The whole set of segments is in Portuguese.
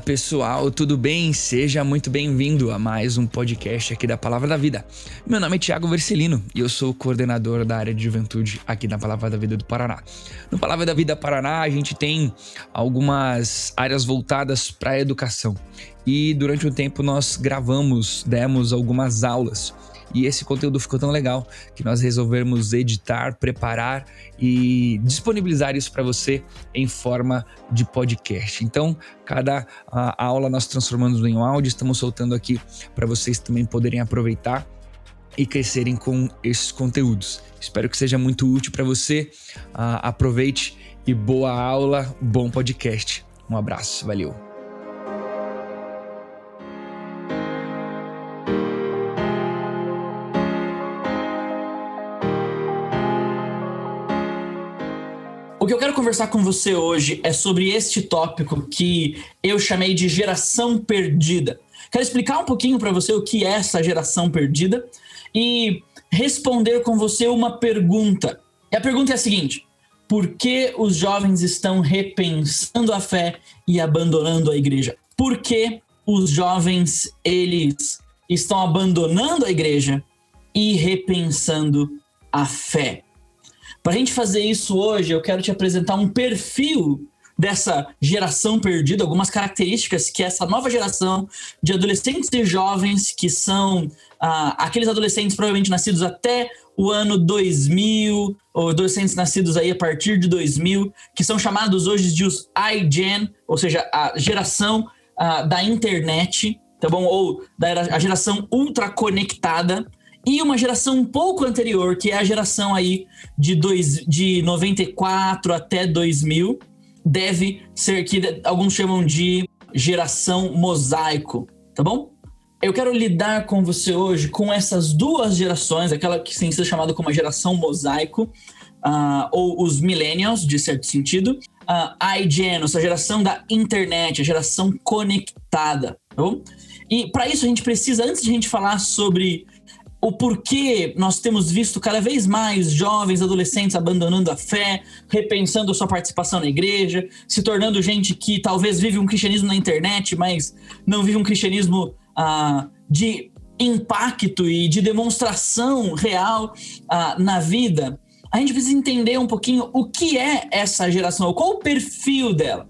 pessoal, tudo bem? Seja muito bem-vindo a mais um podcast aqui da Palavra da Vida. Meu nome é Tiago Vercelino e eu sou coordenador da área de juventude aqui na Palavra da Vida do Paraná. No Palavra da Vida Paraná, a gente tem algumas áreas voltadas para a educação e durante um tempo nós gravamos, demos algumas aulas e esse conteúdo ficou tão legal que nós resolvemos editar, preparar e disponibilizar isso para você em forma de podcast. Então, cada aula nós transformamos em um áudio, estamos soltando aqui para vocês também poderem aproveitar e crescerem com esses conteúdos. Espero que seja muito útil para você. Uh, aproveite e boa aula, bom podcast. Um abraço, valeu. Quero conversar com você hoje é sobre este tópico que eu chamei de geração perdida. Quero explicar um pouquinho para você o que é essa geração perdida e responder com você uma pergunta. E a pergunta é a seguinte: por que os jovens estão repensando a fé e abandonando a igreja? Por que os jovens eles estão abandonando a igreja e repensando a fé? Para a gente fazer isso hoje, eu quero te apresentar um perfil dessa geração perdida, algumas características que essa nova geração de adolescentes e jovens, que são ah, aqueles adolescentes provavelmente nascidos até o ano 2000, ou adolescentes nascidos aí a partir de 2000, que são chamados hoje de os iGen, ou seja, a geração ah, da internet, tá bom? Ou da a geração ultra conectada e uma geração um pouco anterior, que é a geração aí de, dois, de 94 até 2000, deve ser que alguns chamam de geração mosaico, tá bom? Eu quero lidar com você hoje com essas duas gerações, aquela que tem sido chamada como a geração mosaico, uh, ou os millennials, de certo sentido, uh, a IGN, essa geração da internet, a geração conectada, tá bom? E para isso a gente precisa, antes de a gente falar sobre o porquê nós temos visto cada vez mais jovens, adolescentes abandonando a fé, repensando sua participação na igreja, se tornando gente que talvez vive um cristianismo na internet, mas não vive um cristianismo ah, de impacto e de demonstração real ah, na vida. A gente precisa entender um pouquinho o que é essa geração, qual o perfil dela.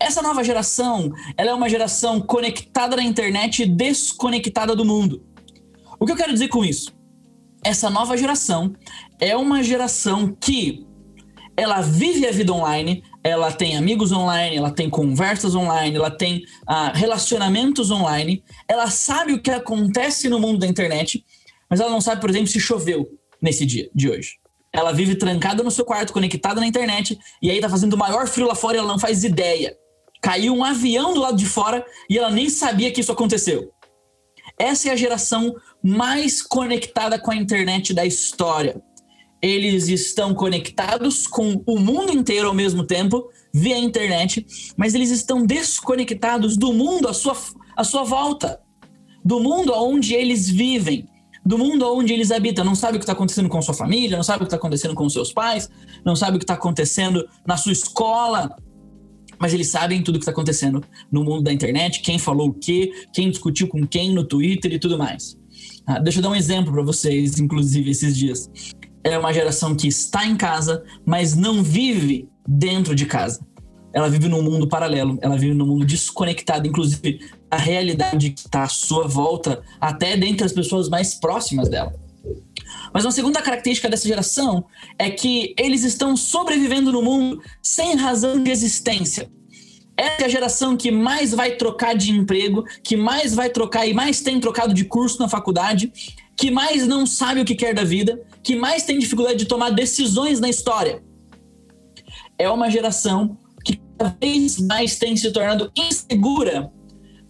Essa nova geração, ela é uma geração conectada na internet e desconectada do mundo. O que eu quero dizer com isso? Essa nova geração é uma geração que ela vive a vida online, ela tem amigos online, ela tem conversas online, ela tem uh, relacionamentos online, ela sabe o que acontece no mundo da internet, mas ela não sabe, por exemplo, se choveu nesse dia de hoje. Ela vive trancada no seu quarto, conectada na internet, e aí tá fazendo o maior frio lá fora e ela não faz ideia. Caiu um avião do lado de fora e ela nem sabia que isso aconteceu. Essa é a geração mais conectada com a internet da história. Eles estão conectados com o mundo inteiro ao mesmo tempo, via internet, mas eles estão desconectados do mundo à sua, à sua volta, do mundo onde eles vivem, do mundo onde eles habitam. Não sabe o que está acontecendo com sua família, não sabe o que está acontecendo com seus pais, não sabe o que está acontecendo na sua escola, mas eles sabem tudo o que está acontecendo no mundo da internet, quem falou o quê, quem discutiu com quem no Twitter e tudo mais. Ah, deixa eu dar um exemplo para vocês, inclusive, esses dias. É uma geração que está em casa, mas não vive dentro de casa. Ela vive num mundo paralelo, ela vive num mundo desconectado, inclusive a realidade que está à sua volta, até dentre as pessoas mais próximas dela. Mas uma segunda característica dessa geração é que eles estão sobrevivendo no mundo sem razão de existência. Essa é a geração que mais vai trocar de emprego, que mais vai trocar e mais tem trocado de curso na faculdade, que mais não sabe o que quer da vida, que mais tem dificuldade de tomar decisões na história. É uma geração que cada vez mais tem se tornado insegura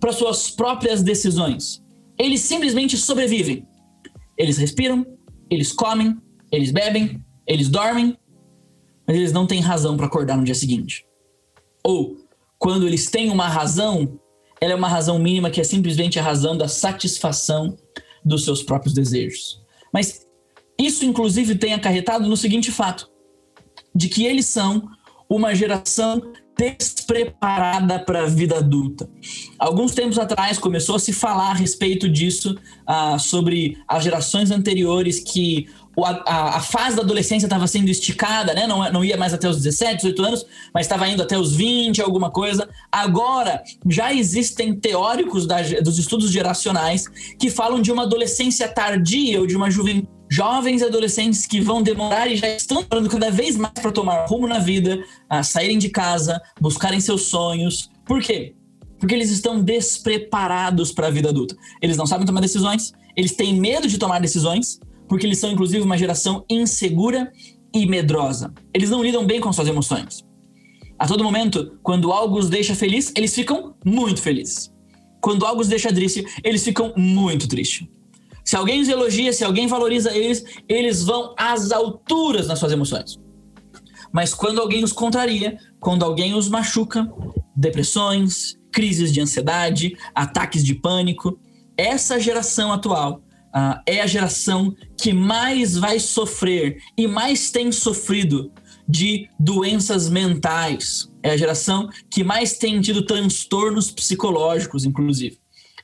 para suas próprias decisões. Eles simplesmente sobrevivem. Eles respiram, eles comem, eles bebem, eles dormem, mas eles não têm razão para acordar no dia seguinte. Ou quando eles têm uma razão, ela é uma razão mínima que é simplesmente a razão da satisfação dos seus próprios desejos. Mas isso, inclusive, tem acarretado no seguinte fato: de que eles são uma geração despreparada para a vida adulta. Alguns tempos atrás começou a se falar a respeito disso, uh, sobre as gerações anteriores que a, a, fase da adolescência estava sendo esticada, né? Não, não ia mais até os 17, 18 anos, mas estava indo até os 20, alguma coisa. Agora, já existem teóricos da, dos estudos geracionais que falam de uma adolescência tardia ou de uma juventude jovens e adolescentes que vão demorar e já estão demorando cada vez mais para tomar rumo na vida, a saírem de casa, buscarem seus sonhos. Por quê? Porque eles estão despreparados para a vida adulta. Eles não sabem tomar decisões, eles têm medo de tomar decisões, porque eles são inclusive uma geração insegura e medrosa. Eles não lidam bem com suas emoções. A todo momento, quando algo os deixa feliz, eles ficam muito felizes. Quando algo os deixa triste, eles ficam muito tristes. Se alguém os elogia, se alguém valoriza eles, eles vão às alturas nas suas emoções. Mas quando alguém os contraria, quando alguém os machuca, depressões, crises de ansiedade, ataques de pânico, essa geração atual uh, é a geração que mais vai sofrer e mais tem sofrido de doenças mentais. É a geração que mais tem tido transtornos psicológicos, inclusive.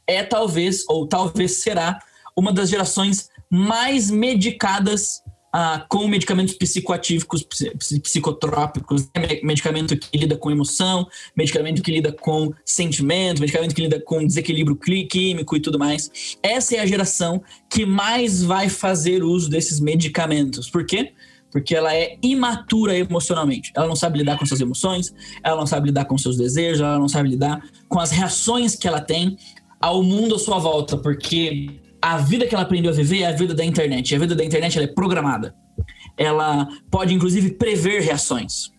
É talvez, ou talvez será, uma das gerações mais medicadas ah, com medicamentos psicoativos, psicotrópicos, né? medicamento que lida com emoção, medicamento que lida com sentimento, medicamento que lida com desequilíbrio químico e tudo mais. Essa é a geração que mais vai fazer uso desses medicamentos. Por quê? Porque ela é imatura emocionalmente. Ela não sabe lidar com suas emoções, ela não sabe lidar com seus desejos, ela não sabe lidar com as reações que ela tem ao mundo à sua volta, porque a vida que ela aprendeu a viver é a vida da internet. E a vida da internet é programada. Ela pode, inclusive, prever reações.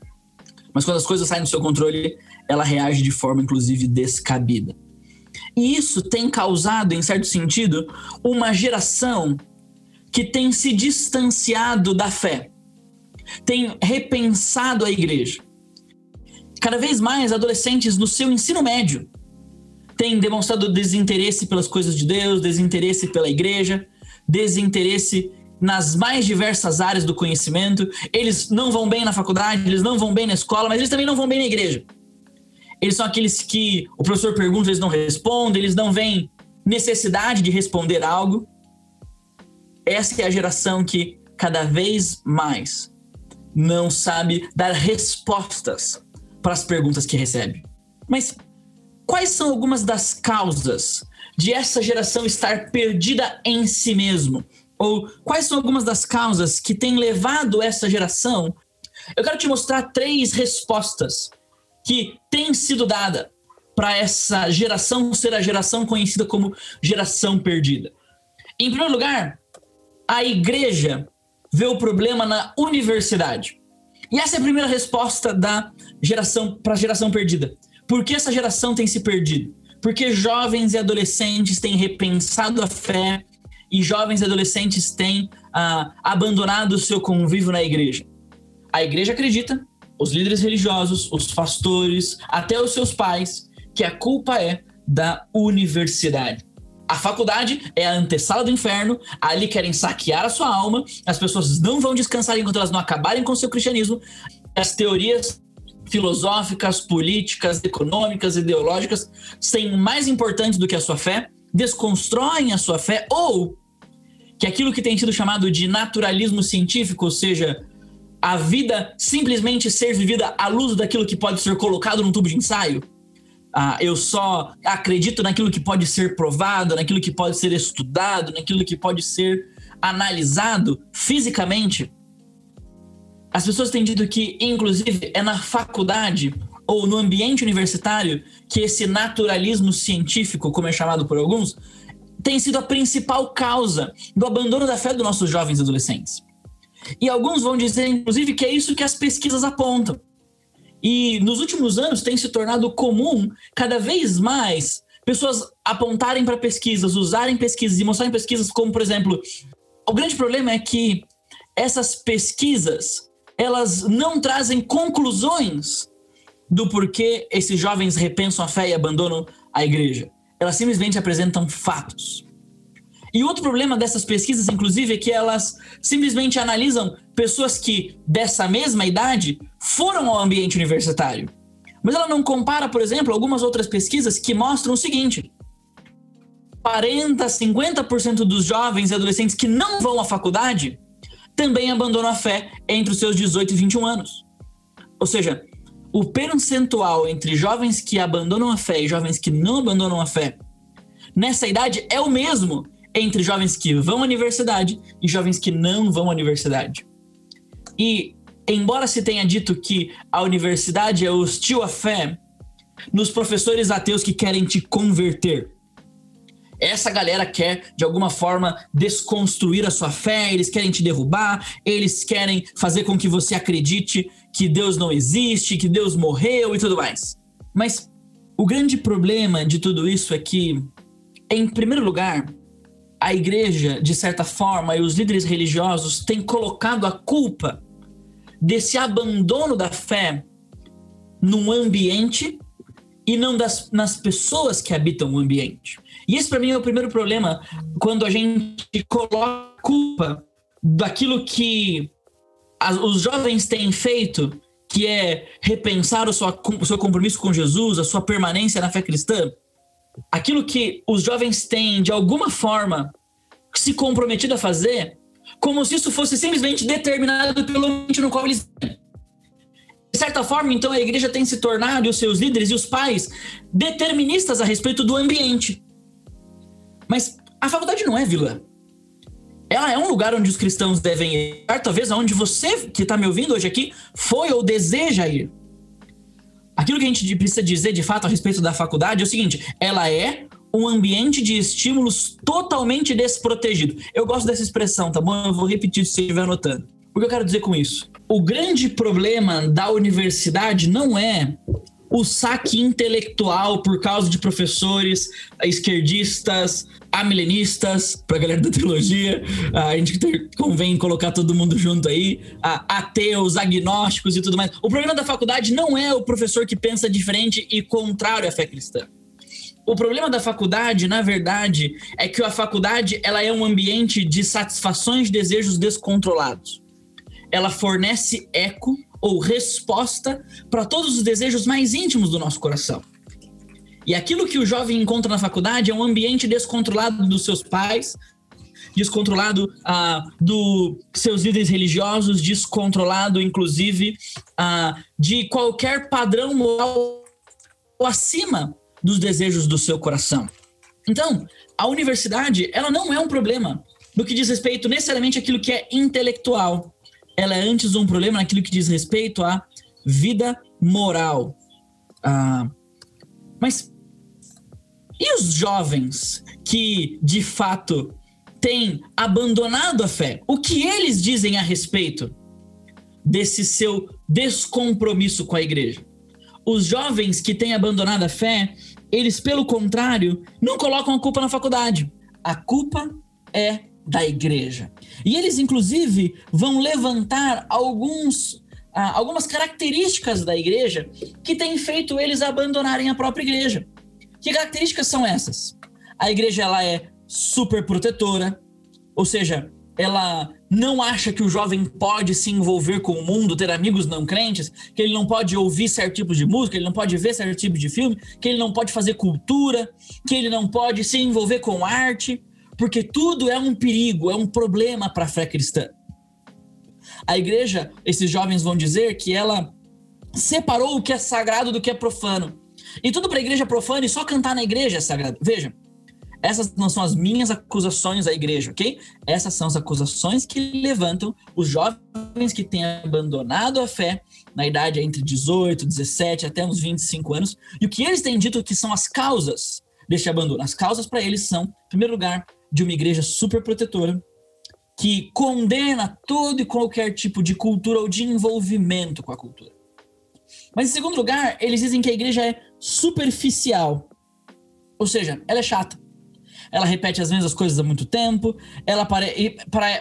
Mas quando as coisas saem do seu controle, ela reage de forma, inclusive, descabida. E isso tem causado, em certo sentido, uma geração que tem se distanciado da fé, tem repensado a igreja. Cada vez mais adolescentes no seu ensino médio tem demonstrado desinteresse pelas coisas de Deus, desinteresse pela igreja, desinteresse nas mais diversas áreas do conhecimento. Eles não vão bem na faculdade, eles não vão bem na escola, mas eles também não vão bem na igreja. Eles são aqueles que o professor pergunta, eles não respondem, eles não veem necessidade de responder algo. Essa é a geração que cada vez mais não sabe dar respostas para as perguntas que recebe. Mas Quais são algumas das causas de essa geração estar perdida em si mesmo? Ou quais são algumas das causas que têm levado essa geração? Eu quero te mostrar três respostas que têm sido dada para essa geração ser a geração conhecida como geração perdida. Em primeiro lugar, a igreja vê o problema na universidade. E essa é a primeira resposta da geração para a geração perdida. Por que essa geração tem se perdido? Porque jovens e adolescentes têm repensado a fé e jovens e adolescentes têm ah, abandonado o seu convívio na igreja. A igreja acredita, os líderes religiosos, os pastores, até os seus pais, que a culpa é da universidade. A faculdade é a antessala do inferno, ali querem saquear a sua alma, as pessoas não vão descansar enquanto elas não acabarem com o seu cristianismo, as teorias filosóficas, políticas, econômicas, ideológicas, sem mais importante do que a sua fé, desconstroem a sua fé, ou que aquilo que tem sido chamado de naturalismo científico, ou seja, a vida simplesmente ser vivida à luz daquilo que pode ser colocado num tubo de ensaio. Ah, eu só acredito naquilo que pode ser provado, naquilo que pode ser estudado, naquilo que pode ser analisado fisicamente. As pessoas têm dito que, inclusive, é na faculdade ou no ambiente universitário que esse naturalismo científico, como é chamado por alguns, tem sido a principal causa do abandono da fé dos nossos jovens adolescentes. E alguns vão dizer, inclusive, que é isso que as pesquisas apontam. E nos últimos anos tem se tornado comum, cada vez mais, pessoas apontarem para pesquisas, usarem pesquisas e mostrarem pesquisas como, por exemplo, o grande problema é que essas pesquisas elas não trazem conclusões do porquê esses jovens repensam a fé e abandonam a igreja. Elas simplesmente apresentam fatos. E outro problema dessas pesquisas, inclusive, é que elas simplesmente analisam pessoas que, dessa mesma idade, foram ao ambiente universitário. Mas ela não compara, por exemplo, algumas outras pesquisas que mostram o seguinte: 40, 50% dos jovens e adolescentes que não vão à faculdade também abandonam a fé entre os seus 18 e 21 anos. Ou seja, o percentual entre jovens que abandonam a fé e jovens que não abandonam a fé nessa idade é o mesmo entre jovens que vão à universidade e jovens que não vão à universidade. E, embora se tenha dito que a universidade é hostil à fé, nos professores ateus que querem te converter, essa galera quer, de alguma forma, desconstruir a sua fé, eles querem te derrubar, eles querem fazer com que você acredite que Deus não existe, que Deus morreu e tudo mais. Mas o grande problema de tudo isso é que, em primeiro lugar, a igreja, de certa forma, e os líderes religiosos têm colocado a culpa desse abandono da fé num ambiente e não das, nas pessoas que habitam o ambiente. E esse, para mim, é o primeiro problema quando a gente coloca culpa daquilo que as, os jovens têm feito, que é repensar o, sua, seu compromisso com Jesus, a sua permanência na fé cristã. Aquilo que os jovens têm, de alguma forma, se comprometido a fazer, como se isso fosse simplesmente determinado pelo ambiente no qual eles de certa forma, então, a igreja tem se tornado, e os seus líderes e os pais, deterministas a respeito do ambiente. Mas a faculdade não é vilã. Ela é um lugar onde os cristãos devem ir, talvez aonde você que está me ouvindo hoje aqui foi ou deseja ir. Aquilo que a gente precisa dizer de fato a respeito da faculdade é o seguinte: ela é um ambiente de estímulos totalmente desprotegido. Eu gosto dessa expressão, tá bom? Eu vou repetir se você estiver anotando. O que eu quero dizer com isso? O grande problema da universidade não é o saque intelectual por causa de professores esquerdistas, amilenistas, pra galera da teologia, a gente convém colocar todo mundo junto aí, ateus, agnósticos e tudo mais. O problema da faculdade não é o professor que pensa diferente e contrário à fé cristã. O problema da faculdade, na verdade, é que a faculdade ela é um ambiente de satisfações de desejos descontrolados. Ela fornece eco ou resposta para todos os desejos mais íntimos do nosso coração. E aquilo que o jovem encontra na faculdade é um ambiente descontrolado dos seus pais, descontrolado ah, dos seus líderes religiosos, descontrolado, inclusive, ah, de qualquer padrão moral acima dos desejos do seu coração. Então, a universidade, ela não é um problema no que diz respeito necessariamente àquilo que é intelectual ela é antes um problema naquilo que diz respeito à vida moral. Ah, mas e os jovens que, de fato, têm abandonado a fé? O que eles dizem a respeito desse seu descompromisso com a igreja? Os jovens que têm abandonado a fé, eles, pelo contrário, não colocam a culpa na faculdade. A culpa é da igreja. E eles, inclusive, vão levantar alguns, ah, algumas características da igreja que têm feito eles abandonarem a própria igreja. Que características são essas? A igreja ela é super protetora, ou seja, ela não acha que o jovem pode se envolver com o mundo, ter amigos não crentes, que ele não pode ouvir certo tipo de música, ele não pode ver certo tipo de filme, que ele não pode fazer cultura, que ele não pode se envolver com arte porque tudo é um perigo, é um problema para a fé cristã. A igreja, esses jovens vão dizer que ela separou o que é sagrado do que é profano. E tudo para a igreja profana e só cantar na igreja é sagrado. Veja, essas não são as minhas acusações à igreja, ok? Essas são as acusações que levantam os jovens que têm abandonado a fé na idade entre 18, 17 até uns 25 anos. E o que eles têm dito que são as causas deste abandono? As causas para eles são, em primeiro lugar, de uma igreja super protetora que condena todo e qualquer tipo de cultura ou de envolvimento com a cultura. Mas, em segundo lugar, eles dizem que a igreja é superficial. Ou seja, ela é chata. Ela repete as mesmas coisas há muito tempo. Ela pare...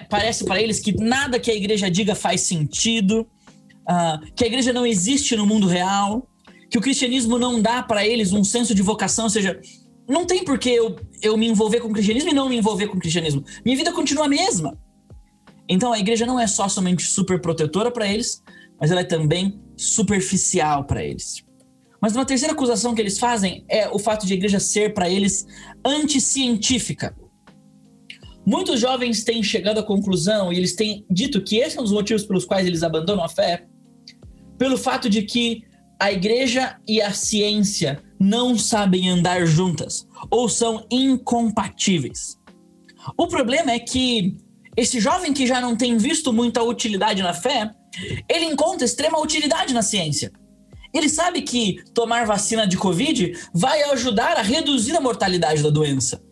parece para eles que nada que a igreja diga faz sentido. Uh, que a igreja não existe no mundo real. Que o cristianismo não dá para eles um senso de vocação. Ou seja, não tem por que eu, eu me envolver com o cristianismo e não me envolver com o cristianismo. Minha vida continua a mesma. Então a igreja não é só somente super protetora para eles, mas ela é também superficial para eles. Mas uma terceira acusação que eles fazem é o fato de a igreja ser para eles anticientífica. Muitos jovens têm chegado à conclusão e eles têm dito que esse é um dos motivos pelos quais eles abandonam a fé, pelo fato de que a igreja e a ciência não sabem andar juntas ou são incompatíveis. O problema é que esse jovem que já não tem visto muita utilidade na fé, ele encontra extrema utilidade na ciência. Ele sabe que tomar vacina de Covid vai ajudar a reduzir a mortalidade da doença.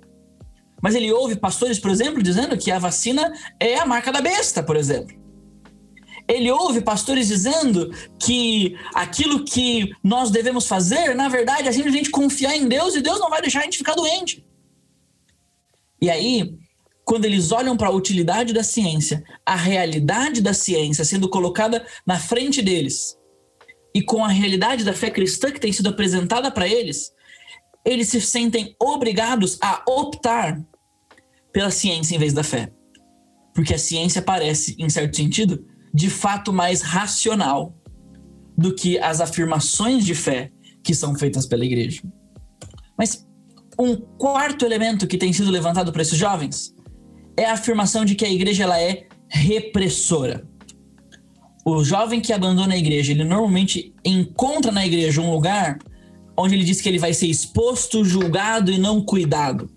Mas ele ouve pastores, por exemplo, dizendo que a vacina é a marca da besta, por exemplo. Ele ouve pastores dizendo que aquilo que nós devemos fazer, na verdade, é simplesmente confiar em Deus e Deus não vai deixar a gente ficar doente. E aí, quando eles olham para a utilidade da ciência, a realidade da ciência sendo colocada na frente deles, e com a realidade da fé cristã que tem sido apresentada para eles, eles se sentem obrigados a optar pela ciência em vez da fé. Porque a ciência parece, em certo sentido, de fato mais racional do que as afirmações de fé que são feitas pela igreja. Mas um quarto elemento que tem sido levantado para esses jovens é a afirmação de que a igreja ela é repressora. O jovem que abandona a igreja, ele normalmente encontra na igreja um lugar onde ele diz que ele vai ser exposto, julgado e não cuidado.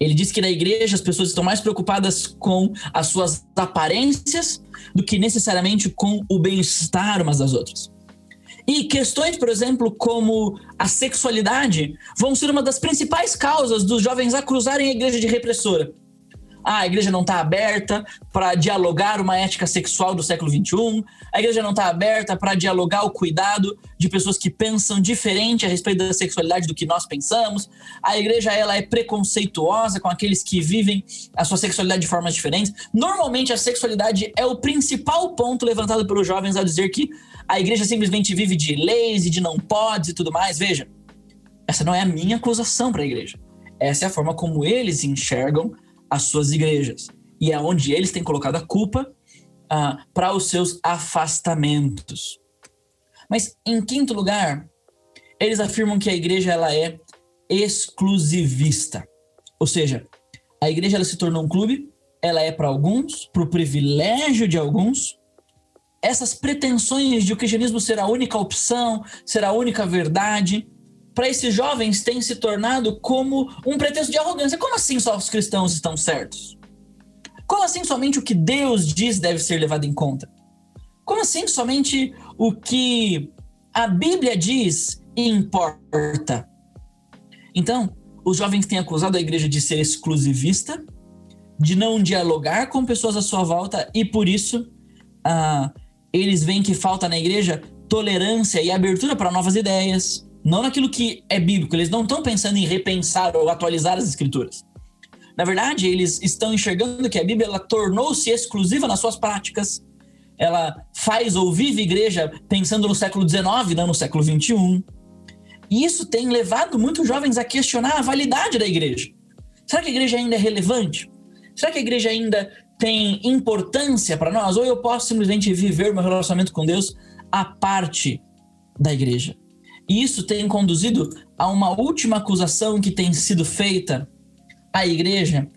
Ele diz que na igreja as pessoas estão mais preocupadas com as suas aparências do que necessariamente com o bem-estar umas das outras. E questões, por exemplo, como a sexualidade, vão ser uma das principais causas dos jovens a cruzarem a igreja de repressora. Ah, a igreja não está aberta para dialogar uma ética sexual do século XXI. A igreja não está aberta para dialogar o cuidado de pessoas que pensam diferente a respeito da sexualidade do que nós pensamos. A igreja ela é preconceituosa com aqueles que vivem a sua sexualidade de formas diferentes. Normalmente a sexualidade é o principal ponto levantado pelos jovens ao dizer que a igreja simplesmente vive de leis e de não podes e tudo mais. Veja, essa não é a minha acusação para a igreja. Essa é a forma como eles enxergam as suas igrejas. E é onde eles têm colocado a culpa ah, para os seus afastamentos. Mas, em quinto lugar, eles afirmam que a igreja ela é exclusivista. Ou seja, a igreja ela se tornou um clube, ela é para alguns, para o privilégio de alguns. Essas pretensões de o cristianismo ser a única opção, ser a única verdade, para esses jovens tem se tornado como um pretexto de arrogância. Como assim só os cristãos estão certos? Como assim somente o que Deus diz deve ser levado em conta? Como assim somente o que a Bíblia diz importa? Então, os jovens têm acusado a igreja de ser exclusivista, de não dialogar com pessoas à sua volta e por isso ah, eles veem que falta na igreja tolerância e abertura para novas ideias, não naquilo que é bíblico. Eles não estão pensando em repensar ou atualizar as escrituras. Na verdade, eles estão enxergando que a Bíblia tornou-se exclusiva nas suas práticas. Ela faz ou vive igreja pensando no século XIX, não no século XXI. E isso tem levado muitos jovens a questionar a validade da igreja. Será que a igreja ainda é relevante? Será que a igreja ainda tem importância para nós? Ou eu posso simplesmente viver meu relacionamento com Deus à parte da igreja? E isso tem conduzido a uma última acusação que tem sido feita à igreja,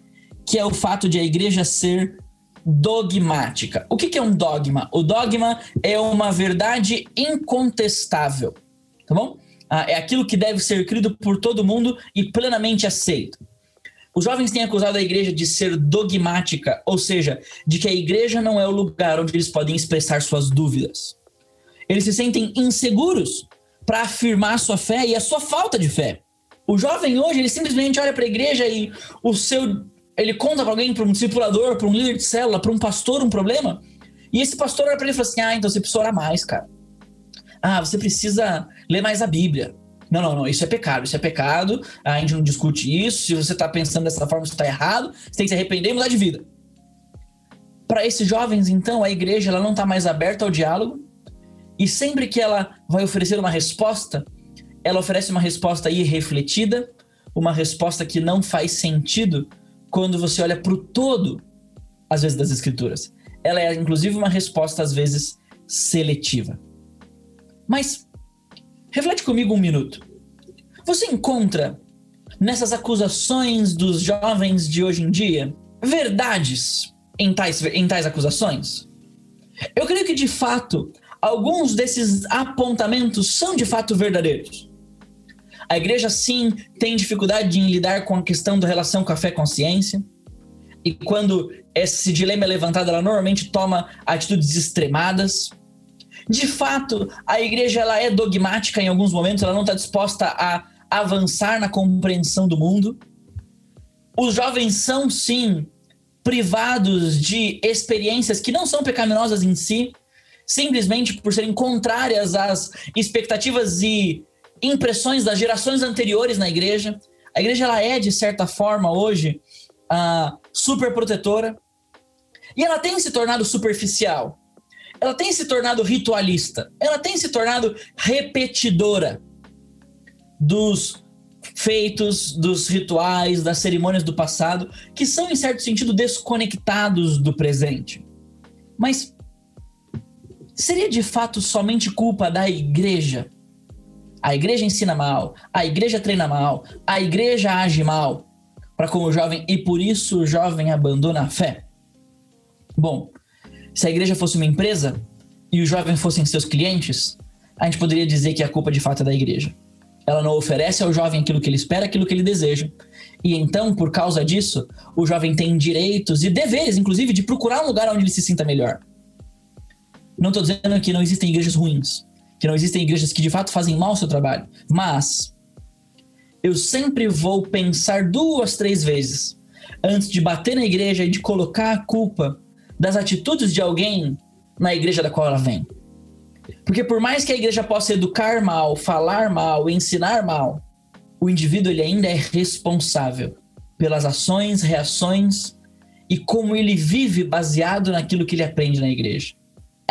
que é o fato de a igreja ser dogmática. O que é um dogma? O dogma é uma verdade incontestável, tá bom? Ah, é aquilo que deve ser crido por todo mundo e plenamente aceito. Os jovens têm acusado a igreja de ser dogmática, ou seja, de que a igreja não é o lugar onde eles podem expressar suas dúvidas. Eles se sentem inseguros para afirmar sua fé e a sua falta de fé. O jovem hoje, ele simplesmente olha para a igreja e o seu ele conta para alguém, para um discipulador, para um líder de célula, para um pastor um problema, e esse pastor olha para ele e fala assim: "Ah, então você precisa orar mais, cara. Ah, você precisa ler mais a Bíblia. Não, não, não, isso é pecado, isso é pecado, a gente não discute isso. Se você está pensando dessa forma, isso está errado, você tem que se arrepender e mudar de vida. Para esses jovens, então, a igreja ela não está mais aberta ao diálogo, e sempre que ela vai oferecer uma resposta, ela oferece uma resposta irrefletida, uma resposta que não faz sentido quando você olha para o todo, às vezes, das escrituras. Ela é, inclusive, uma resposta, às vezes, seletiva. Mas reflete comigo um minuto. Você encontra nessas acusações dos jovens de hoje em dia verdades em tais, em tais acusações? Eu creio que de fato alguns desses apontamentos são de fato verdadeiros. A igreja, sim, tem dificuldade em lidar com a questão da relação café-consciência. E quando esse dilema é levantado, ela normalmente toma atitudes extremadas. De fato, a igreja ela é dogmática em alguns momentos, ela não está disposta a avançar na compreensão do mundo. Os jovens são, sim, privados de experiências que não são pecaminosas em si, simplesmente por serem contrárias às expectativas e impressões das gerações anteriores na igreja. A igreja ela é de certa forma hoje uh, super protetora e ela tem se tornado superficial. Ela tem se tornado ritualista. Ela tem se tornado repetidora dos feitos, dos rituais, das cerimônias do passado, que são em certo sentido desconectados do presente. Mas seria de fato somente culpa da igreja a igreja ensina mal, a igreja treina mal, a igreja age mal para com o jovem e por isso o jovem abandona a fé? Bom, se a igreja fosse uma empresa e os jovens fossem seus clientes, a gente poderia dizer que a culpa de fato é da igreja. Ela não oferece ao jovem aquilo que ele espera, aquilo que ele deseja. E então, por causa disso, o jovem tem direitos e deveres, inclusive, de procurar um lugar onde ele se sinta melhor. Não estou dizendo que não existem igrejas ruins que não existem igrejas que de fato fazem mal ao seu trabalho, mas eu sempre vou pensar duas, três vezes antes de bater na igreja e de colocar a culpa das atitudes de alguém na igreja da qual ela vem. Porque por mais que a igreja possa educar mal, falar mal, ensinar mal, o indivíduo ele ainda é responsável pelas ações, reações e como ele vive baseado naquilo que ele aprende na igreja.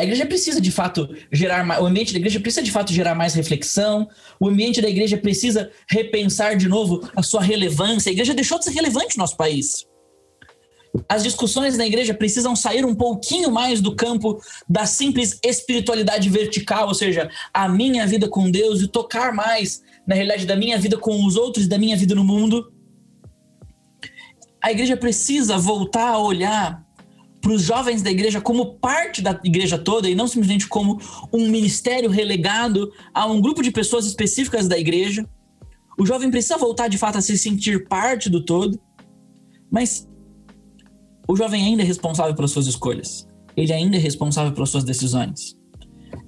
A igreja precisa de fato gerar mais, o ambiente da igreja precisa de fato gerar mais reflexão, o ambiente da igreja precisa repensar de novo a sua relevância. A igreja deixou de ser relevante no nosso país. As discussões na igreja precisam sair um pouquinho mais do campo da simples espiritualidade vertical, ou seja, a minha vida com Deus e tocar mais na realidade da minha vida com os outros e da minha vida no mundo. A igreja precisa voltar a olhar para os jovens da igreja como parte da igreja toda e não simplesmente como um ministério relegado a um grupo de pessoas específicas da igreja. O jovem precisa voltar de fato a se sentir parte do todo, mas o jovem ainda é responsável pelas suas escolhas. Ele ainda é responsável pelas suas decisões.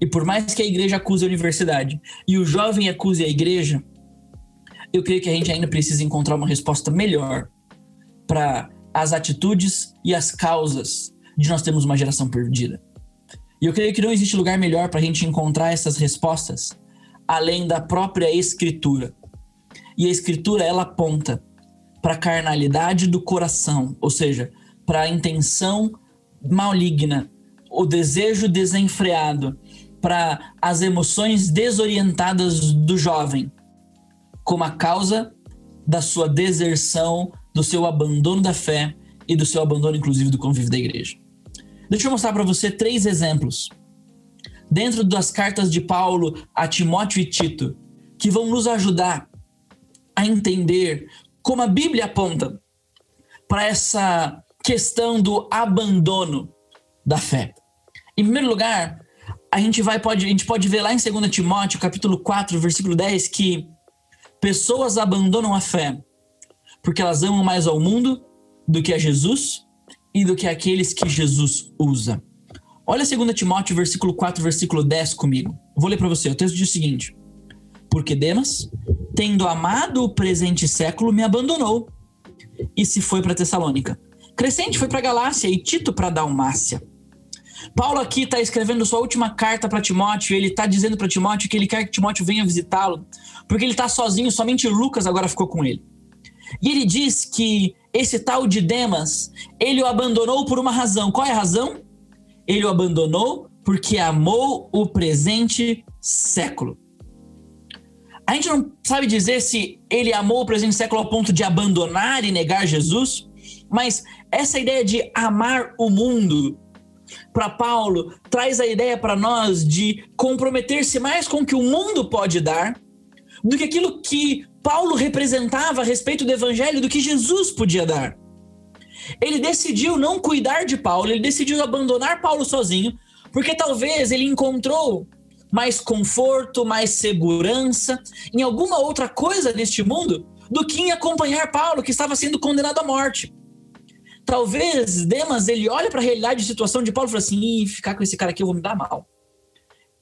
E por mais que a igreja acuse a universidade e o jovem acuse a igreja, eu creio que a gente ainda precisa encontrar uma resposta melhor para as atitudes e as causas de nós termos uma geração perdida. E eu creio que não existe lugar melhor para a gente encontrar essas respostas além da própria Escritura. E a Escritura ela aponta para a carnalidade do coração, ou seja, para a intenção maligna, o desejo desenfreado, para as emoções desorientadas do jovem, como a causa da sua deserção do seu abandono da fé e do seu abandono, inclusive, do convívio da igreja. Deixa eu mostrar para você três exemplos dentro das cartas de Paulo a Timóteo e Tito que vão nos ajudar a entender como a Bíblia aponta para essa questão do abandono da fé. Em primeiro lugar, a gente vai pode a gente pode ver lá em 2 Timóteo, capítulo 4, versículo 10 que pessoas abandonam a fé porque elas amam mais ao mundo do que a Jesus e do que aqueles que Jesus usa. Olha 2 Timóteo, versículo 4, versículo 10 comigo. Vou ler para você. O texto diz o seguinte: Porque Demas, tendo amado o presente século, me abandonou e se foi para Tessalônica. Crescente foi para Galácia e Tito para Dalmácia. Paulo aqui está escrevendo sua última carta para Timóteo ele está dizendo para Timóteo que ele quer que Timóteo venha visitá-lo, porque ele está sozinho, somente Lucas agora ficou com ele. E ele diz que esse tal de Demas, ele o abandonou por uma razão. Qual é a razão? Ele o abandonou porque amou o presente século. A gente não sabe dizer se ele amou o presente século ao ponto de abandonar e negar Jesus, mas essa ideia de amar o mundo para Paulo traz a ideia para nós de comprometer-se mais com o que o mundo pode dar do que aquilo que Paulo representava a respeito do evangelho, do que Jesus podia dar. Ele decidiu não cuidar de Paulo, ele decidiu abandonar Paulo sozinho, porque talvez ele encontrou mais conforto, mais segurança em alguma outra coisa neste mundo do que em acompanhar Paulo, que estava sendo condenado à morte. Talvez Demas ele olha para a realidade de situação de Paulo e fala assim: ficar com esse cara aqui eu vou me dar mal.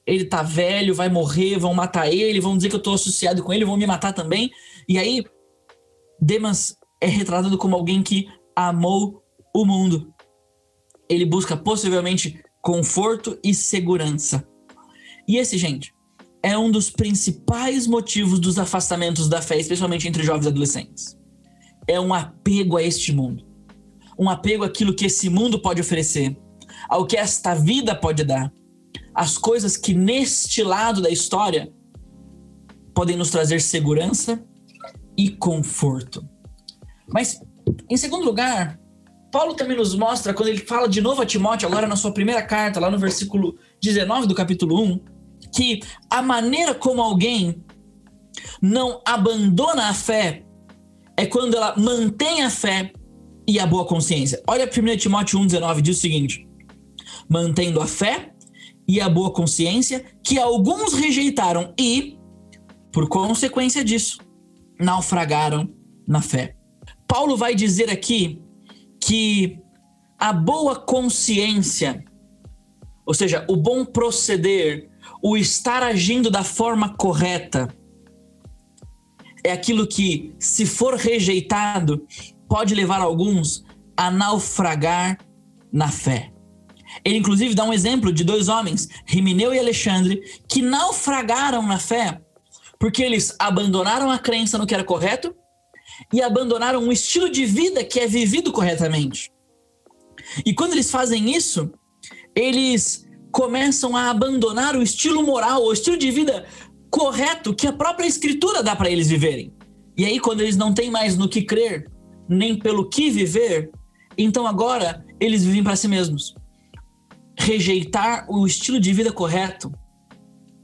Ele tá velho, vai morrer, vão matar ele, vão dizer que eu tô associado com ele, vão me matar também. E aí Demas é retratado como alguém que amou o mundo. Ele busca possivelmente conforto e segurança. E esse, gente, é um dos principais motivos dos afastamentos da fé, especialmente entre jovens adolescentes. É um apego a este mundo. Um apego àquilo que esse mundo pode oferecer, ao que esta vida pode dar. As coisas que neste lado da história podem nos trazer segurança e conforto. Mas, em segundo lugar, Paulo também nos mostra, quando ele fala de novo a Timóteo, agora na sua primeira carta, lá no versículo 19 do capítulo 1, que a maneira como alguém não abandona a fé é quando ela mantém a fé e a boa consciência. Olha 1 Timóteo 1,19 diz o seguinte: mantendo a fé e a boa consciência que alguns rejeitaram e, por consequência disso, naufragaram na fé. Paulo vai dizer aqui que a boa consciência, ou seja, o bom proceder, o estar agindo da forma correta é aquilo que, se for rejeitado, pode levar alguns a naufragar na fé. Ele, inclusive, dá um exemplo de dois homens, Rimineu e Alexandre, que naufragaram na fé porque eles abandonaram a crença no que era correto e abandonaram um estilo de vida que é vivido corretamente. E quando eles fazem isso, eles começam a abandonar o estilo moral, o estilo de vida correto que a própria escritura dá para eles viverem. E aí, quando eles não têm mais no que crer, nem pelo que viver, então agora eles vivem para si mesmos. Rejeitar o estilo de vida correto,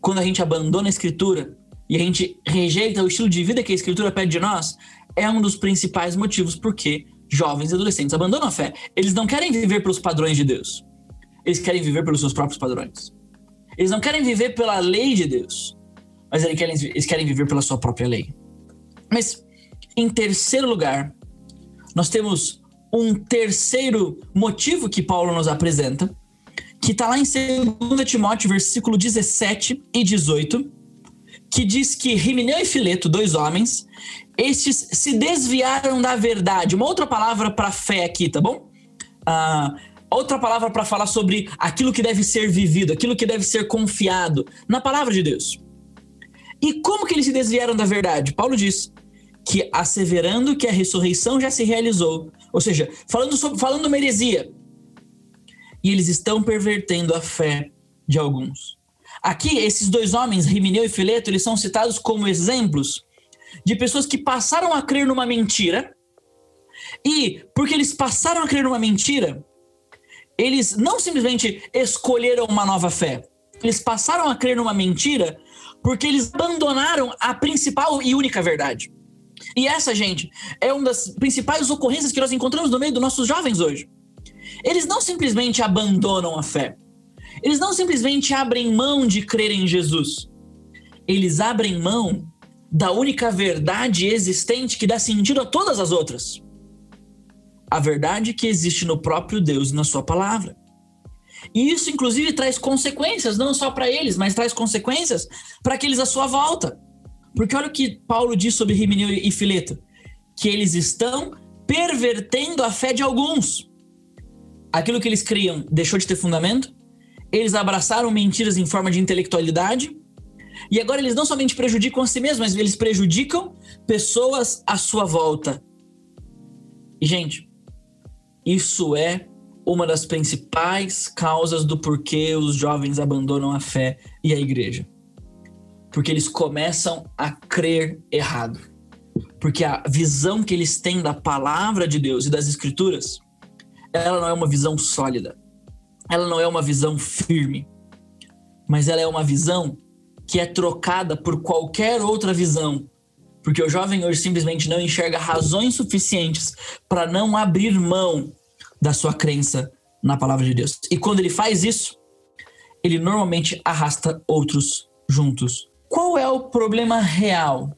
quando a gente abandona a escritura e a gente rejeita o estilo de vida que a escritura pede de nós, é um dos principais motivos porque jovens e adolescentes abandonam a fé. Eles não querem viver pelos padrões de Deus eles querem viver pelos seus próprios padrões. Eles não querem viver pela lei de Deus, mas eles querem, eles querem viver pela sua própria lei. Mas, em terceiro lugar, nós temos um terceiro motivo que Paulo nos apresenta, que está lá em 2 Timóteo, versículo 17 e 18, que diz que Rimineu e Fileto, dois homens, estes se desviaram da verdade. Uma outra palavra para fé aqui, tá bom? Ah, outra palavra para falar sobre aquilo que deve ser vivido, aquilo que deve ser confiado na palavra de Deus. E como que eles se desviaram da verdade? Paulo diz que asseverando que a ressurreição já se realizou, ou seja, falando sobre falando uma heresia. E eles estão pervertendo a fé de alguns. Aqui esses dois homens, Rimineu e Fileto, eles são citados como exemplos de pessoas que passaram a crer numa mentira. E porque eles passaram a crer numa mentira, eles não simplesmente escolheram uma nova fé, eles passaram a crer numa mentira porque eles abandonaram a principal e única verdade. E essa, gente, é uma das principais ocorrências que nós encontramos no meio dos nossos jovens hoje. Eles não simplesmente abandonam a fé. Eles não simplesmente abrem mão de crer em Jesus. Eles abrem mão da única verdade existente que dá sentido a todas as outras a verdade que existe no próprio Deus e na sua palavra. E isso, inclusive, traz consequências, não só para eles, mas traz consequências para aqueles à sua volta. Porque olha o que Paulo diz sobre Rimineu e Fileto: que eles estão pervertendo a fé de alguns. Aquilo que eles criam deixou de ter fundamento, eles abraçaram mentiras em forma de intelectualidade, e agora eles não somente prejudicam a si mesmos, mas eles prejudicam pessoas à sua volta. E, gente, isso é uma das principais causas do porquê os jovens abandonam a fé e a igreja. Porque eles começam a crer errado. Porque a visão que eles têm da palavra de Deus e das escrituras, ela não é uma visão sólida. ela não é uma visão firme, mas ela é uma visão que é trocada por qualquer outra visão. Porque o jovem hoje simplesmente não enxerga razões suficientes para não abrir mão da sua crença na palavra de Deus. E quando ele faz isso, ele normalmente arrasta outros juntos. Qual é o problema real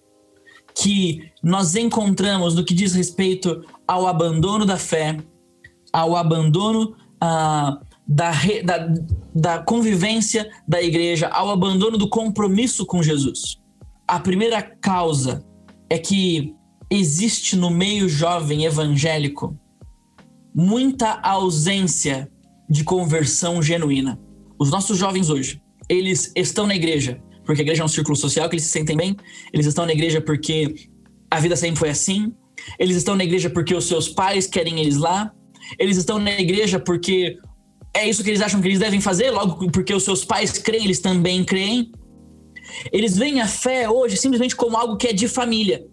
que nós encontramos no que diz respeito ao abandono da fé, ao abandono ah, da, da, da convivência da igreja, ao abandono do compromisso com Jesus? A primeira causa é que existe no meio jovem evangélico muita ausência de conversão genuína. Os nossos jovens hoje, eles estão na igreja porque a igreja é um círculo social que eles se sentem bem, eles estão na igreja porque a vida sempre foi assim, eles estão na igreja porque os seus pais querem eles lá, eles estão na igreja porque é isso que eles acham que eles devem fazer, logo porque os seus pais creem, eles também creem. Eles veem a fé hoje simplesmente como algo que é de família.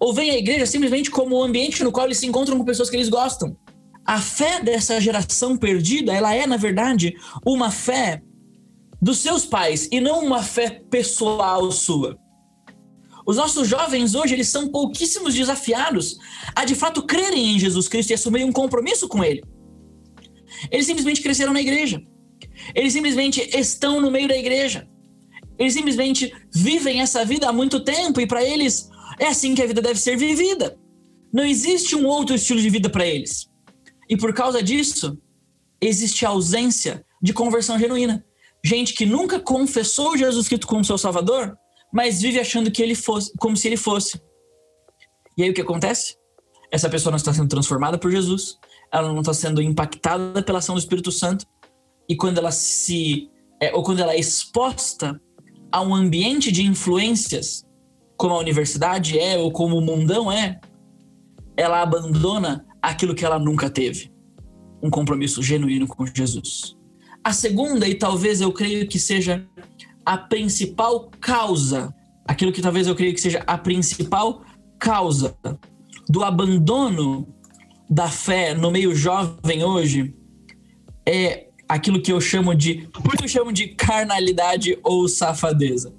Ou veem a igreja simplesmente como o um ambiente no qual eles se encontram com pessoas que eles gostam. A fé dessa geração perdida, ela é, na verdade, uma fé dos seus pais e não uma fé pessoal sua. Os nossos jovens hoje, eles são pouquíssimos desafiados a de fato crerem em Jesus Cristo e assumirem um compromisso com ele. Eles simplesmente cresceram na igreja. Eles simplesmente estão no meio da igreja. Eles simplesmente vivem essa vida há muito tempo e para eles é assim que a vida deve ser vivida. Não existe um outro estilo de vida para eles. E por causa disso, existe a ausência de conversão genuína. Gente que nunca confessou Jesus Cristo como seu Salvador, mas vive achando que ele fosse, como se ele fosse. E aí o que acontece? Essa pessoa não está sendo transformada por Jesus, ela não está sendo impactada pela ação do Espírito Santo, e quando ela se. É, ou quando ela é exposta a um ambiente de influências, como a universidade é, ou como o mundão é, ela abandona aquilo que ela nunca teve: um compromisso genuíno com Jesus. A segunda, e talvez eu creio que seja a principal causa, aquilo que talvez eu creio que seja a principal causa do abandono da fé no meio jovem hoje, é aquilo que eu chamo de. Por que eu chamo de carnalidade ou safadeza?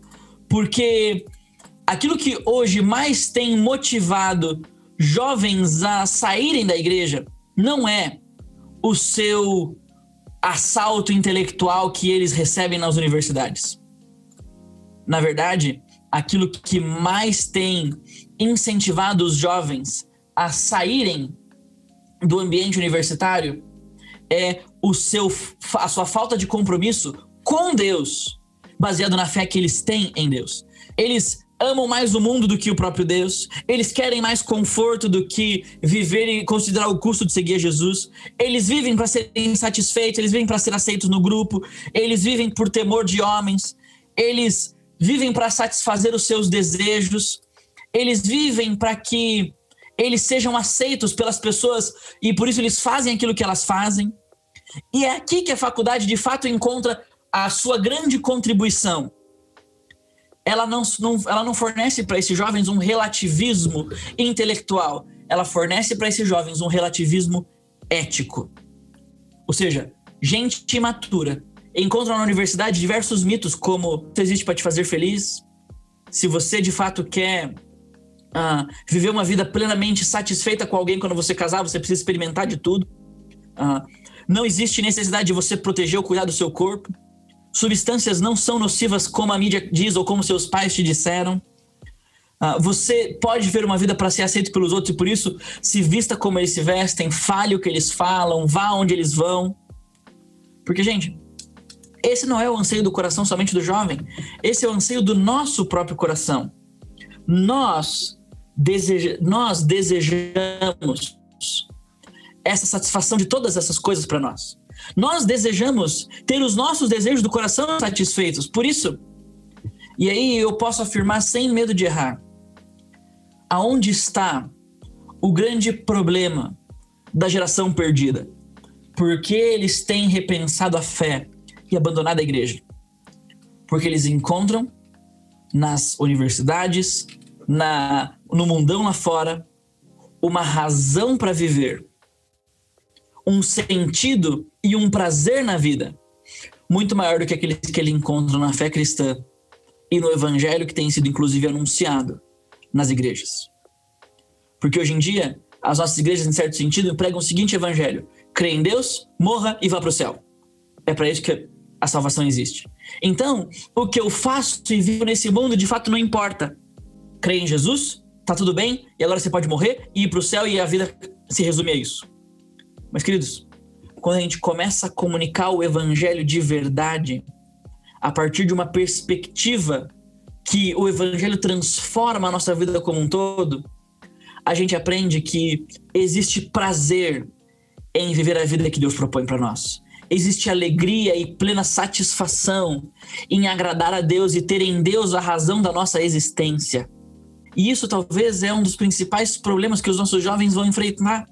Porque aquilo que hoje mais tem motivado jovens a saírem da igreja não é o seu assalto intelectual que eles recebem nas universidades. Na verdade, aquilo que mais tem incentivado os jovens a saírem do ambiente universitário é o seu, a sua falta de compromisso com Deus, baseado na fé que eles têm em Deus. Eles amam mais o mundo do que o próprio Deus, eles querem mais conforto do que viver e considerar o custo de seguir Jesus. Eles vivem para serem satisfeitos, eles vivem para ser aceitos no grupo, eles vivem por temor de homens, eles vivem para satisfazer os seus desejos, eles vivem para que eles sejam aceitos pelas pessoas e por isso eles fazem aquilo que elas fazem. E é aqui que a faculdade de fato encontra a sua grande contribuição ela não, não, ela não fornece para esses jovens um relativismo intelectual, ela fornece para esses jovens um relativismo ético. Ou seja, gente imatura encontra na universidade diversos mitos como você existe para te fazer feliz, se você de fato quer uh, viver uma vida plenamente satisfeita com alguém quando você casar, você precisa experimentar de tudo. Uh, não existe necessidade de você proteger ou cuidar do seu corpo substâncias não são nocivas como a mídia diz ou como seus pais te disseram. Uh, você pode ver uma vida para ser aceito pelos outros e por isso se vista como eles se vestem, fale o que eles falam, vá onde eles vão. Porque, gente, esse não é o anseio do coração somente do jovem, esse é o anseio do nosso próprio coração. Nós, deseja, nós desejamos essa satisfação de todas essas coisas para nós. Nós desejamos ter os nossos desejos do coração satisfeitos. Por isso, e aí eu posso afirmar sem medo de errar, aonde está o grande problema da geração perdida? Porque eles têm repensado a fé e abandonado a igreja? Porque eles encontram nas universidades, na, no mundão lá fora, uma razão para viver, um sentido e um prazer na vida muito maior do que aqueles que ele encontra na fé cristã e no evangelho que tem sido inclusive anunciado nas igrejas. Porque hoje em dia, as nossas igrejas, em certo sentido, pregam o seguinte evangelho: crê em Deus, morra e vá para o céu. É para isso que a salvação existe. Então, o que eu faço e vivo nesse mundo de fato não importa. Crê em Jesus, tá tudo bem, e agora você pode morrer e ir para o céu e a vida se resume a isso. Mas, queridos, quando a gente começa a comunicar o evangelho de verdade, a partir de uma perspectiva que o evangelho transforma a nossa vida como um todo, a gente aprende que existe prazer em viver a vida que Deus propõe para nós. Existe alegria e plena satisfação em agradar a Deus e ter em Deus a razão da nossa existência. E isso talvez é um dos principais problemas que os nossos jovens vão enfrentar.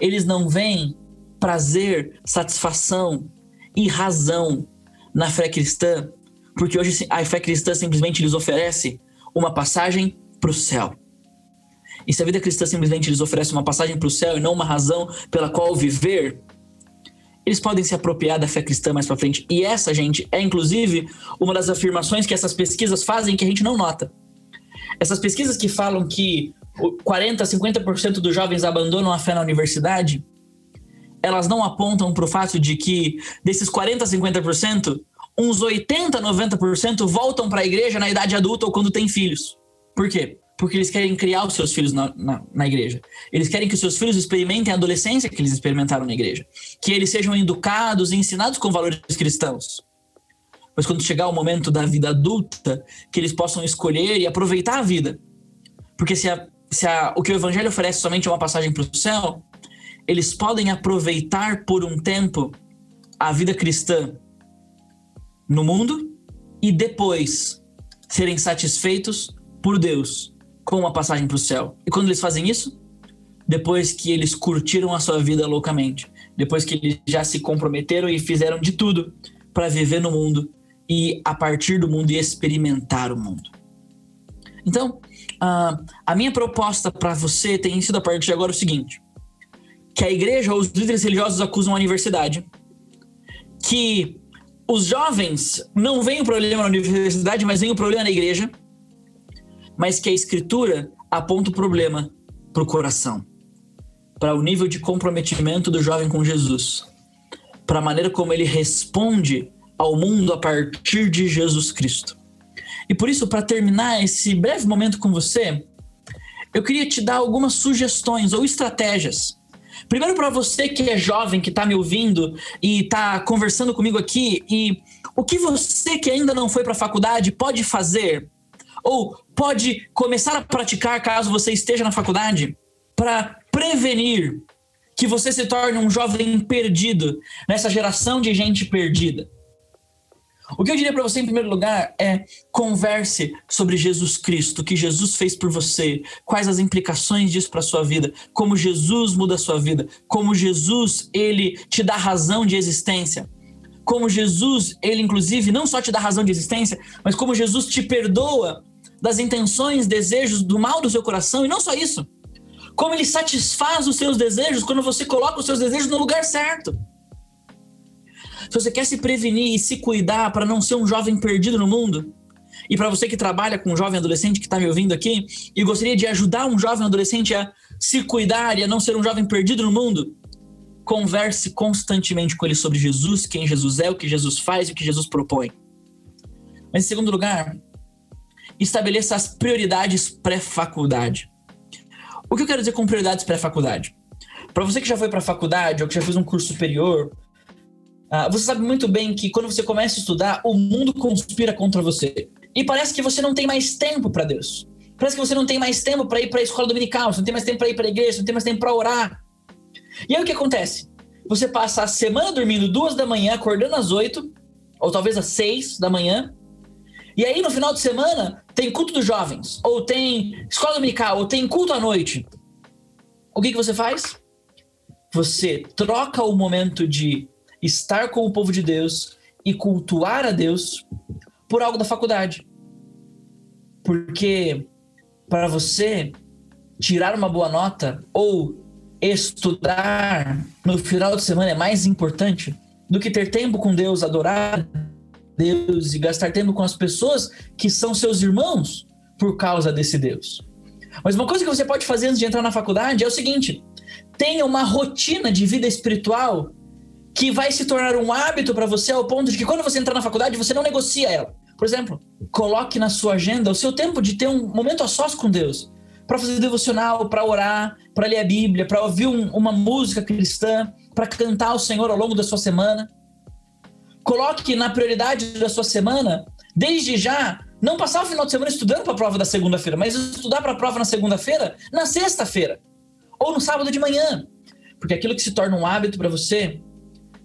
Eles não veem prazer, satisfação e razão na fé cristã, porque hoje a fé cristã simplesmente lhes oferece uma passagem para o céu. E se a vida cristã simplesmente lhes oferece uma passagem para o céu e não uma razão pela qual viver, eles podem se apropriar da fé cristã mais para frente. E essa, gente, é inclusive uma das afirmações que essas pesquisas fazem que a gente não nota. Essas pesquisas que falam que 40, 50% dos jovens abandonam a fé na universidade, elas não apontam para o fato de que desses 40, 50%, uns 80, 90% voltam para a igreja na idade adulta ou quando têm filhos. Por quê? Porque eles querem criar os seus filhos na, na, na, igreja. Eles querem que os seus filhos experimentem a adolescência que eles experimentaram na igreja. Que eles sejam educados e ensinados com valores cristãos. Mas quando chegar o momento da vida adulta, que eles possam escolher e aproveitar a vida. Porque se, a, se a, o que o evangelho oferece somente é uma passagem para o céu, eles podem aproveitar por um tempo a vida cristã no mundo e depois serem satisfeitos por Deus com uma passagem para o céu. E quando eles fazem isso? Depois que eles curtiram a sua vida loucamente, depois que eles já se comprometeram e fizeram de tudo para viver no mundo e a partir do mundo e experimentar o mundo. Então, uh, a minha proposta para você tem sido a partir de agora o seguinte: que a igreja ou os líderes religiosos acusam a universidade, que os jovens não veem o problema na universidade, mas veem o problema na igreja, mas que a escritura aponta o problema para o coração, para o nível de comprometimento do jovem com Jesus, para a maneira como ele responde ao mundo a partir de Jesus Cristo. E por isso, para terminar esse breve momento com você, eu queria te dar algumas sugestões ou estratégias Primeiro para você que é jovem, que está me ouvindo e está conversando comigo aqui, e o que você que ainda não foi para a faculdade pode fazer ou pode começar a praticar caso você esteja na faculdade para prevenir que você se torne um jovem perdido nessa geração de gente perdida. O que eu diria para você, em primeiro lugar, é converse sobre Jesus Cristo, o que Jesus fez por você, quais as implicações disso para sua vida, como Jesus muda a sua vida, como Jesus ele te dá razão de existência, como Jesus ele inclusive não só te dá razão de existência, mas como Jesus te perdoa das intenções, desejos do mal do seu coração e não só isso, como ele satisfaz os seus desejos quando você coloca os seus desejos no lugar certo. Se você quer se prevenir e se cuidar para não ser um jovem perdido no mundo, e para você que trabalha com um jovem adolescente que está me ouvindo aqui e gostaria de ajudar um jovem adolescente a se cuidar e a não ser um jovem perdido no mundo, converse constantemente com ele sobre Jesus, quem Jesus é, o que Jesus faz e o que Jesus propõe. Mas em segundo lugar, estabeleça as prioridades pré-faculdade. O que eu quero dizer com prioridades pré-faculdade? Para você que já foi para a faculdade ou que já fez um curso superior ah, você sabe muito bem que quando você começa a estudar, o mundo conspira contra você. E parece que você não tem mais tempo para Deus. Parece que você não tem mais tempo para ir para a escola dominical, você não tem mais tempo para ir para a igreja, você não tem mais tempo para orar. E aí o que acontece? Você passa a semana dormindo duas da manhã, acordando às oito, ou talvez às seis da manhã. E aí no final de semana tem culto dos jovens, ou tem escola dominical, ou tem culto à noite. O que, que você faz? Você troca o momento de estar com o povo de Deus e cultuar a Deus por algo da faculdade. Porque para você tirar uma boa nota ou estudar no final de semana é mais importante do que ter tempo com Deus, adorar Deus e gastar tempo com as pessoas que são seus irmãos por causa desse Deus. Mas uma coisa que você pode fazer antes de entrar na faculdade é o seguinte: tenha uma rotina de vida espiritual que vai se tornar um hábito para você ao ponto de que quando você entrar na faculdade você não negocia ela. Por exemplo, coloque na sua agenda o seu tempo de ter um momento a sós com Deus, para fazer devocional, para orar, para ler a Bíblia, para ouvir um, uma música cristã, para cantar ao Senhor ao longo da sua semana. Coloque na prioridade da sua semana, desde já, não passar o final de semana estudando para a prova da segunda-feira, mas estudar para a prova na segunda-feira, na sexta-feira, ou no sábado de manhã. Porque aquilo que se torna um hábito para você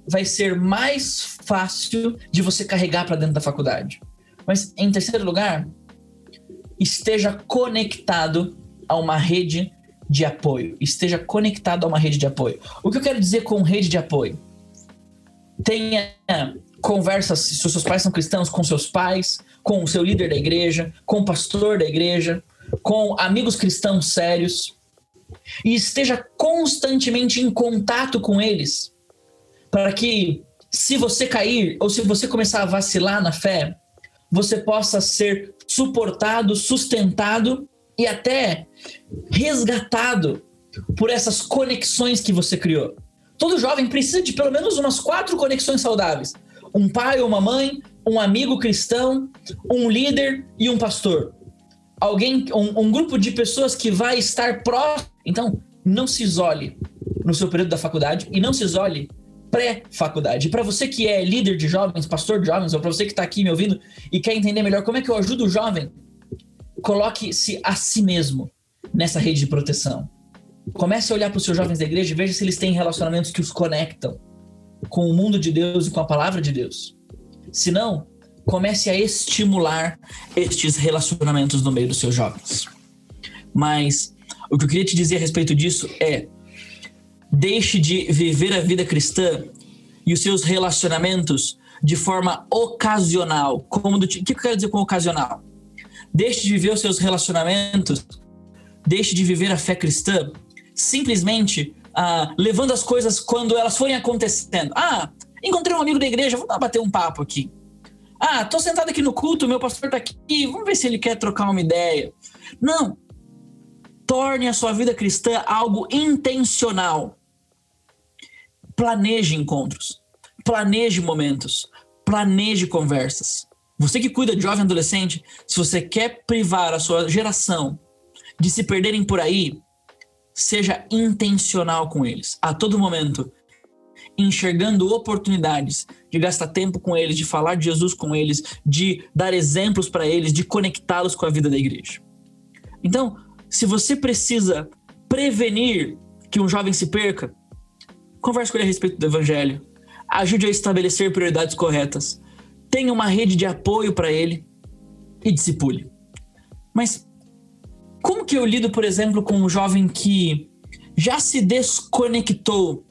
vai ser mais fácil de você carregar para dentro da faculdade. Mas, em terceiro lugar, esteja conectado a uma rede de apoio. Esteja conectado a uma rede de apoio. O que eu quero dizer com rede de apoio? Tenha conversas, se seus pais são cristãos, com seus pais, com o seu líder da igreja, com o pastor da igreja, com amigos cristãos sérios. E esteja constantemente em contato com eles, para que, se você cair ou se você começar a vacilar na fé, você possa ser suportado, sustentado e até resgatado por essas conexões que você criou. Todo jovem precisa de pelo menos umas quatro conexões saudáveis: um pai ou uma mãe, um amigo cristão, um líder e um pastor. Alguém, um, um grupo de pessoas que vai estar próximo. Então, não se isole no seu período da faculdade e não se isole pré-faculdade. Para você que é líder de jovens, pastor de jovens, ou para você que está aqui me ouvindo e quer entender melhor como é que eu ajudo o jovem, coloque-se a si mesmo nessa rede de proteção. Comece a olhar para os seus jovens da igreja e veja se eles têm relacionamentos que os conectam com o mundo de Deus e com a palavra de Deus. Se não, comece a estimular estes relacionamentos no meio dos seus jovens. Mas o que eu queria te dizer a respeito disso é Deixe de viver a vida cristã e os seus relacionamentos de forma ocasional. Como do, o que eu quero dizer com ocasional? Deixe de viver os seus relacionamentos, deixe de viver a fé cristã simplesmente ah, levando as coisas quando elas forem acontecendo. Ah, encontrei um amigo da igreja, vamos bater um papo aqui. Ah, tô sentado aqui no culto, meu pastor tá aqui, vamos ver se ele quer trocar uma ideia. Não. Torne a sua vida cristã algo intencional planeje encontros, planeje momentos, planeje conversas. Você que cuida de jovem adolescente, se você quer privar a sua geração de se perderem por aí, seja intencional com eles, a todo momento, enxergando oportunidades de gastar tempo com eles, de falar de Jesus com eles, de dar exemplos para eles, de conectá-los com a vida da igreja. Então, se você precisa prevenir que um jovem se perca, Converse com ele a respeito do evangelho. Ajude a estabelecer prioridades corretas. Tenha uma rede de apoio para ele e discipule. Mas como que eu lido, por exemplo, com um jovem que já se desconectou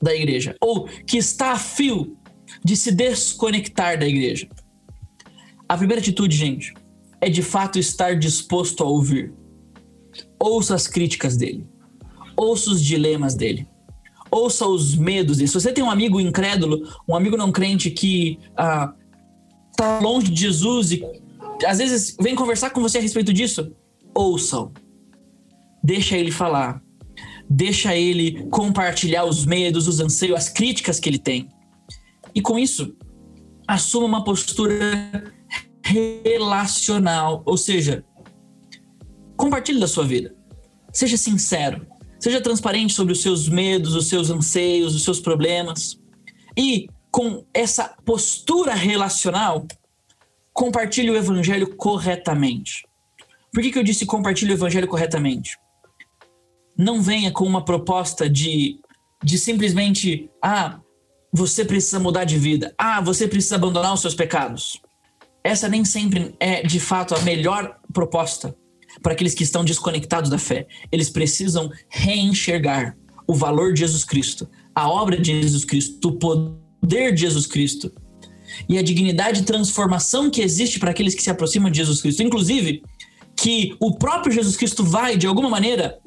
da igreja ou que está a fio de se desconectar da igreja? A primeira atitude, gente, é de fato estar disposto a ouvir. Ouça as críticas dele. Ouça os dilemas dele ouça os medos dele. Se você tem um amigo incrédulo, um amigo não crente que ah, tá longe de Jesus e às vezes vem conversar com você a respeito disso, ouçam. Deixa ele falar. Deixa ele compartilhar os medos, os anseios, as críticas que ele tem. E com isso, assuma uma postura relacional, ou seja, compartilhe da sua vida. Seja sincero. Seja transparente sobre os seus medos, os seus anseios, os seus problemas. E com essa postura relacional, compartilhe o evangelho corretamente. Por que, que eu disse compartilhe o evangelho corretamente? Não venha com uma proposta de, de simplesmente, ah, você precisa mudar de vida, ah, você precisa abandonar os seus pecados. Essa nem sempre é de fato a melhor proposta para aqueles que estão desconectados da fé. Eles precisam reenxergar o valor de Jesus Cristo, a obra de Jesus Cristo, o poder de Jesus Cristo e a dignidade e transformação que existe para aqueles que se aproximam de Jesus Cristo. Inclusive, que o próprio Jesus Cristo vai, de alguma maneira,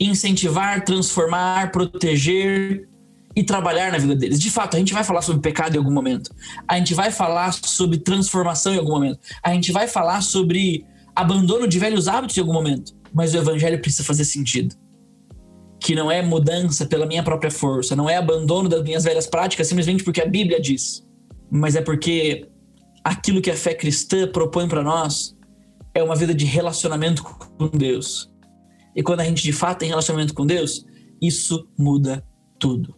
incentivar, transformar, proteger e trabalhar na vida deles. De fato, a gente vai falar sobre pecado em algum momento. A gente vai falar sobre transformação em algum momento. A gente vai falar sobre abandono de velhos hábitos em algum momento. Mas o evangelho precisa fazer sentido. Que não é mudança pela minha própria força, não é abandono das minhas velhas práticas simplesmente porque a Bíblia diz, mas é porque aquilo que a fé cristã propõe para nós é uma vida de relacionamento com Deus. E quando a gente de fato tem relacionamento com Deus, isso muda tudo.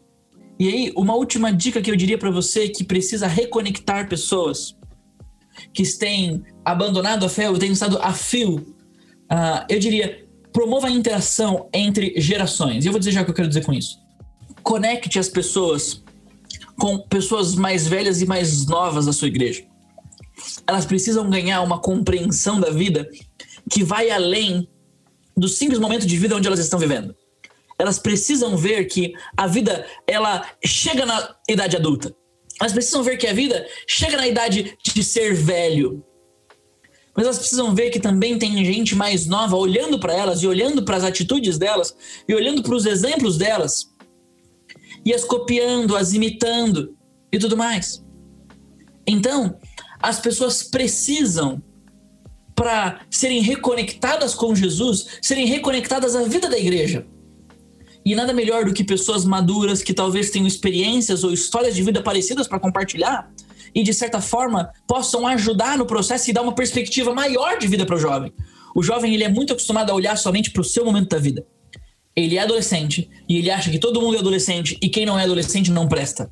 E aí, uma última dica que eu diria para você que precisa reconectar pessoas que têm abandonado a fé ou têm estado a fio, uh, eu diria, promova a interação entre gerações. E eu vou dizer já o que eu quero dizer com isso. Conecte as pessoas com pessoas mais velhas e mais novas da sua igreja. Elas precisam ganhar uma compreensão da vida que vai além do simples momento de vida onde elas estão vivendo elas precisam ver que a vida ela chega na idade adulta. Elas precisam ver que a vida chega na idade de ser velho. Mas elas precisam ver que também tem gente mais nova olhando para elas e olhando para as atitudes delas e olhando para os exemplos delas e as copiando, as imitando e tudo mais. Então, as pessoas precisam para serem reconectadas com Jesus, serem reconectadas à vida da igreja. E nada melhor do que pessoas maduras que talvez tenham experiências ou histórias de vida parecidas para compartilhar e, de certa forma, possam ajudar no processo e dar uma perspectiva maior de vida para o jovem. O jovem ele é muito acostumado a olhar somente para o seu momento da vida. Ele é adolescente e ele acha que todo mundo é adolescente e quem não é adolescente não presta.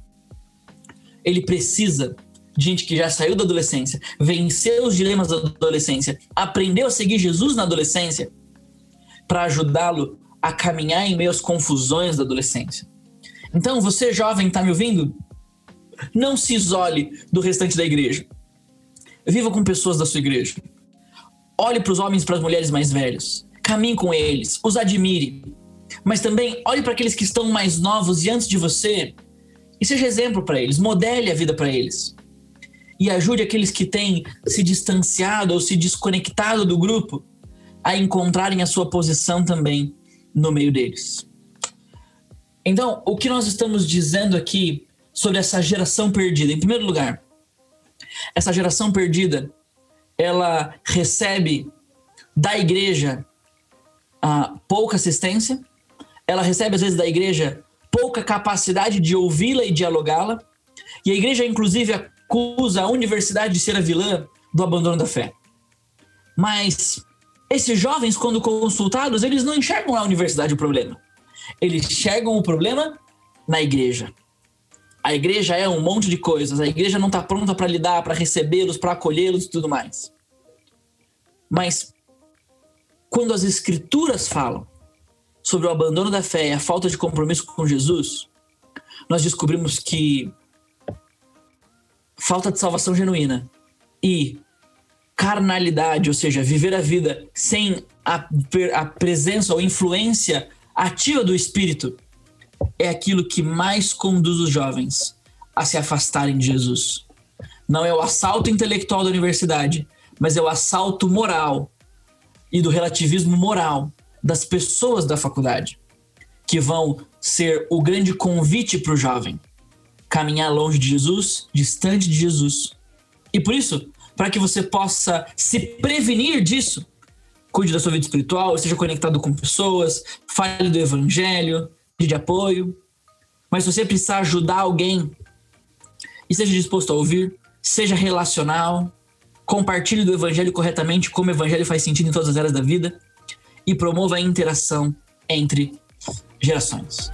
Ele precisa gente que já saiu da adolescência, venceu os dilemas da adolescência, aprendeu a seguir Jesus na adolescência para ajudá-lo a caminhar em meio às confusões da adolescência. Então, você jovem está me ouvindo? Não se isole do restante da igreja. Viva com pessoas da sua igreja. Olhe para os homens e para as mulheres mais velhos. Caminhe com eles, os admire. Mas também olhe para aqueles que estão mais novos e antes de você e seja exemplo para eles, modele a vida para eles. E ajude aqueles que têm se distanciado ou se desconectado do grupo a encontrarem a sua posição também no meio deles. Então, o que nós estamos dizendo aqui sobre essa geração perdida? Em primeiro lugar, essa geração perdida, ela recebe da igreja uh, pouca assistência, ela recebe às vezes da igreja pouca capacidade de ouvi-la e dialogá-la, e a igreja inclusive acusa a universidade de ser a vilã do abandono da fé. Mas esses jovens, quando consultados, eles não enxergam na universidade o problema. Eles enxergam o problema na igreja. A igreja é um monte de coisas. A igreja não está pronta para lidar, para recebê-los, para acolhê-los e tudo mais. Mas quando as escrituras falam sobre o abandono da fé e a falta de compromisso com Jesus, nós descobrimos que falta de salvação genuína e carnalidade, ou seja, viver a vida sem a, a presença ou influência ativa do Espírito, é aquilo que mais conduz os jovens a se afastarem de Jesus. Não é o assalto intelectual da universidade, mas é o assalto moral e do relativismo moral das pessoas da faculdade, que vão ser o grande convite para o jovem caminhar longe de Jesus, distante de Jesus. E por isso, para que você possa se prevenir disso. Cuide da sua vida espiritual, esteja conectado com pessoas, fale do evangelho, de apoio. Mas se você precisar ajudar alguém, esteja disposto a ouvir, seja relacional, compartilhe do evangelho corretamente, como o evangelho faz sentido em todas as áreas da vida e promova a interação entre gerações.